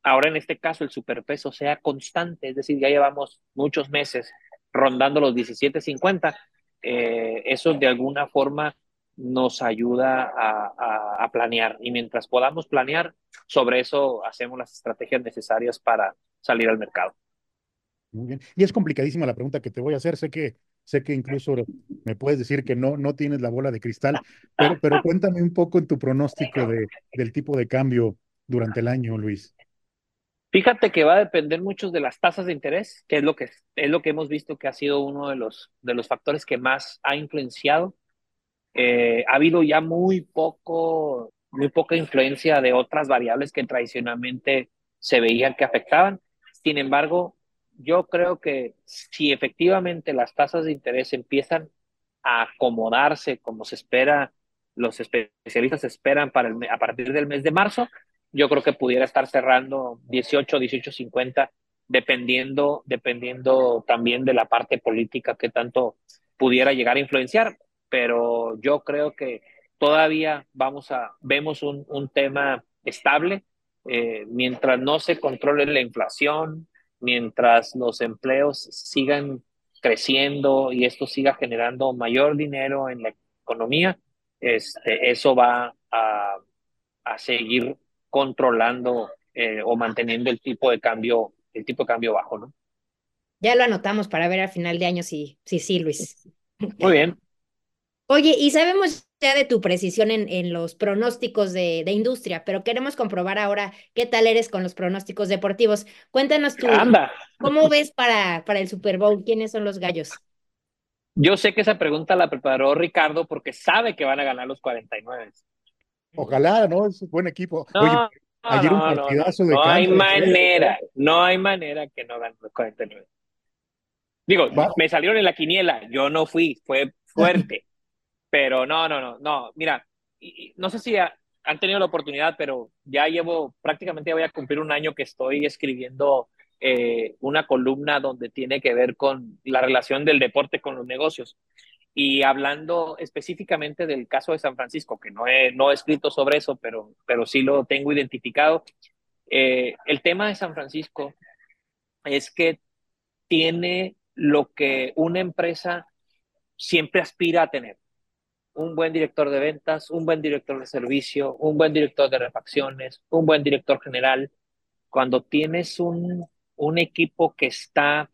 ahora en este caso el superpeso sea constante, es decir, ya llevamos muchos meses rondando los 17.50, eh, eso de alguna forma nos ayuda a, a, a, planear y mientras podamos planear, sobre eso hacemos las estrategias necesarias para salir al mercado. Muy bien. Y es complicadísima la pregunta que te voy a hacer. Sé que, sé que incluso me puedes decir que no, no tienes la bola de cristal, pero, pero cuéntame un poco en tu pronóstico de, del tipo de cambio durante el año, Luis. Fíjate que va a depender mucho de las tasas de interés, que es lo que, es lo que hemos visto que ha sido uno de los, de los factores que más ha influenciado. Eh, ha habido ya muy poco, muy poca influencia de otras variables que tradicionalmente se veían que afectaban. Sin embargo, yo creo que si efectivamente las tasas de interés empiezan a acomodarse como se espera, los especialistas esperan para el, a partir del mes de marzo, yo creo que pudiera estar cerrando 18, 18, 50, dependiendo, dependiendo también de la parte política que tanto pudiera llegar a influenciar, pero yo creo que todavía vamos a, vemos un, un tema estable, eh, mientras no se controle la inflación, mientras los empleos sigan creciendo y esto siga generando mayor dinero en la economía, este, eso va, a, a seguir controlando eh, o manteniendo el tipo de cambio, el tipo de cambio bajo, ¿no? Ya lo anotamos para ver al final de año si sí, sí, Luis. Muy bien. Oye, y sabemos ya de tu precisión en, en los pronósticos de, de, industria, pero queremos comprobar ahora qué tal eres con los pronósticos deportivos. Cuéntanos tú, Anda. ¿cómo ves para, para el Super Bowl? ¿Quiénes son los gallos? Yo sé que esa pregunta la preparó Ricardo porque sabe que van a ganar los 49. Ojalá, ¿no? Es un buen equipo. No, Oye, ayer no, un no, partidazo no, de no hay ¿eh? manera, no hay manera que no ganen los 49. Digo, Va. me salieron en la quiniela, yo no fui, fue fuerte, pero no, no, no, no, mira, no sé si ha- han tenido la oportunidad, pero ya llevo, prácticamente ya voy a cumplir un año que estoy escribiendo eh, una columna donde tiene que ver con la relación del deporte con los negocios. Y hablando específicamente del caso de San Francisco, que no he, no he escrito sobre eso, pero, pero sí lo tengo identificado, eh, el tema de San Francisco es que tiene lo que una empresa siempre aspira a tener. Un buen director de ventas, un buen director de servicio, un buen director de refacciones, un buen director general. Cuando tienes un, un equipo que está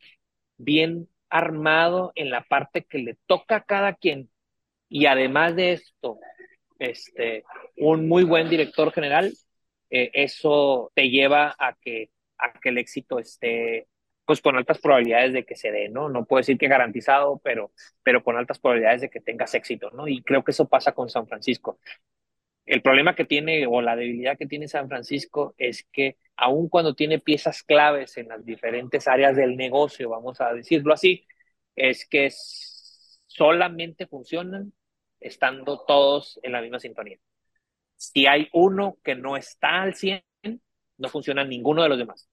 bien armado en la parte que le toca a cada quien y además de esto, este, un muy buen director general, eh, eso te lleva a que, a que el éxito esté pues con altas probabilidades de que se dé, ¿no? No puedo decir que garantizado, pero, pero con altas probabilidades de que tengas éxito, ¿no? Y creo que eso pasa con San Francisco. El problema que tiene o la debilidad que tiene San Francisco es que aun cuando tiene piezas claves en las diferentes áreas del negocio, vamos a decirlo así, es que solamente funcionan estando todos en la misma sintonía. Si hay uno que no está al 100, no funciona ninguno de los demás.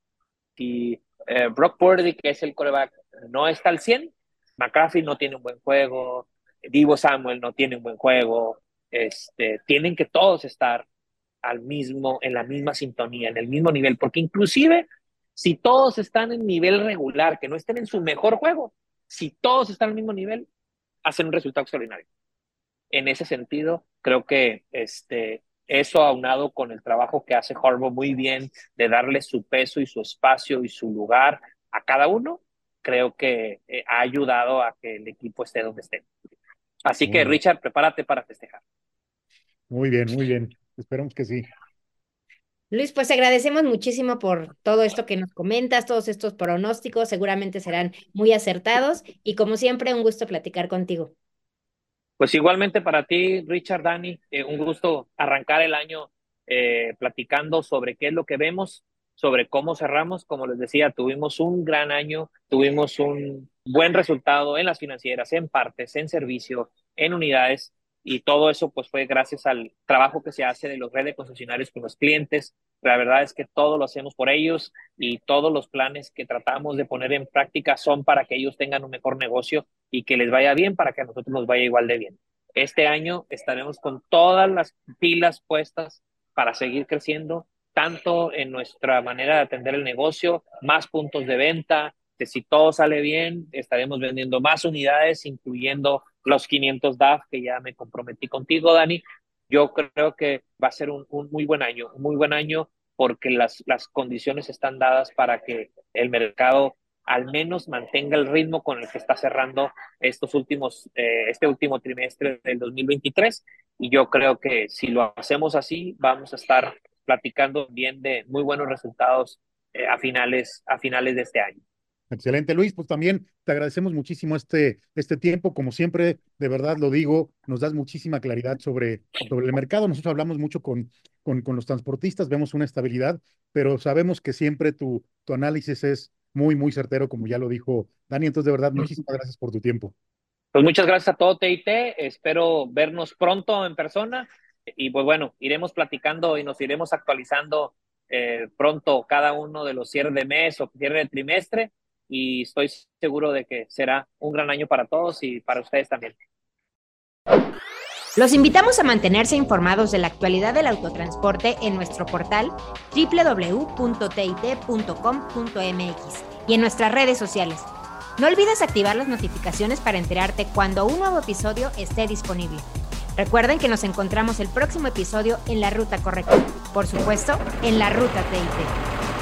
Si eh, Brock Purdy, que es el coreback, no está al 100, McCaffrey no tiene un buen juego, Divo Samuel no tiene un buen juego, este, tienen que todos estar al mismo, en la misma sintonía, en el mismo nivel, porque inclusive si todos están en nivel regular, que no estén en su mejor juego, si todos están al mismo nivel, hacen un resultado extraordinario. En ese sentido, creo que este, eso aunado con el trabajo que hace Harbaugh muy bien de darle su peso y su espacio y su lugar a cada uno, creo que eh, ha ayudado a que el equipo esté donde esté. Así que, Richard, prepárate para festejar. Muy bien, muy bien. Esperamos que sí. Luis, pues agradecemos muchísimo por todo esto que nos comentas, todos estos pronósticos, seguramente serán muy acertados y como siempre, un gusto platicar contigo. Pues igualmente para ti, Richard, Dani, eh, un gusto arrancar el año eh, platicando sobre qué es lo que vemos, sobre cómo cerramos. Como les decía, tuvimos un gran año, tuvimos un buen resultado en las financieras, en partes, en servicio, en unidades y todo eso pues fue gracias al trabajo que se hace de los redes de concesionarios con los clientes. La verdad es que todo lo hacemos por ellos y todos los planes que tratamos de poner en práctica son para que ellos tengan un mejor negocio y que les vaya bien para que a nosotros nos vaya igual de bien. Este año estaremos con todas las pilas puestas para seguir creciendo, tanto en nuestra manera de atender el negocio, más puntos de venta, que si todo sale bien, estaremos vendiendo más unidades, incluyendo los 500 DAF que ya me comprometí contigo, Dani. Yo creo que va a ser un, un muy buen año, un muy buen año porque las, las condiciones están dadas para que el mercado al menos mantenga el ritmo con el que está cerrando estos últimos, eh, este último trimestre del 2023. Y yo creo que si lo hacemos así, vamos a estar platicando bien de muy buenos resultados eh, a, finales, a finales de este año. Excelente, Luis. Pues también te agradecemos muchísimo este, este tiempo. Como siempre, de verdad lo digo, nos das muchísima claridad sobre, sobre el mercado. Nosotros hablamos mucho con, con, con los transportistas, vemos una estabilidad, pero sabemos que siempre tu, tu análisis es muy, muy certero, como ya lo dijo Dani. Entonces, de verdad, muchísimas gracias por tu tiempo. Pues muchas gracias a todo TIT. Espero vernos pronto en persona. Y pues bueno, iremos platicando y nos iremos actualizando eh, pronto cada uno de los cierres de mes o cierre de trimestre y estoy seguro de que será un gran año para todos y para ustedes también. Los invitamos a mantenerse informados de la actualidad del autotransporte en nuestro portal www.tit.com.mx y en nuestras redes sociales. No olvides activar las notificaciones para enterarte cuando un nuevo episodio esté disponible. Recuerden que nos encontramos el próximo episodio en la ruta correcta. Por supuesto, en la ruta TIT.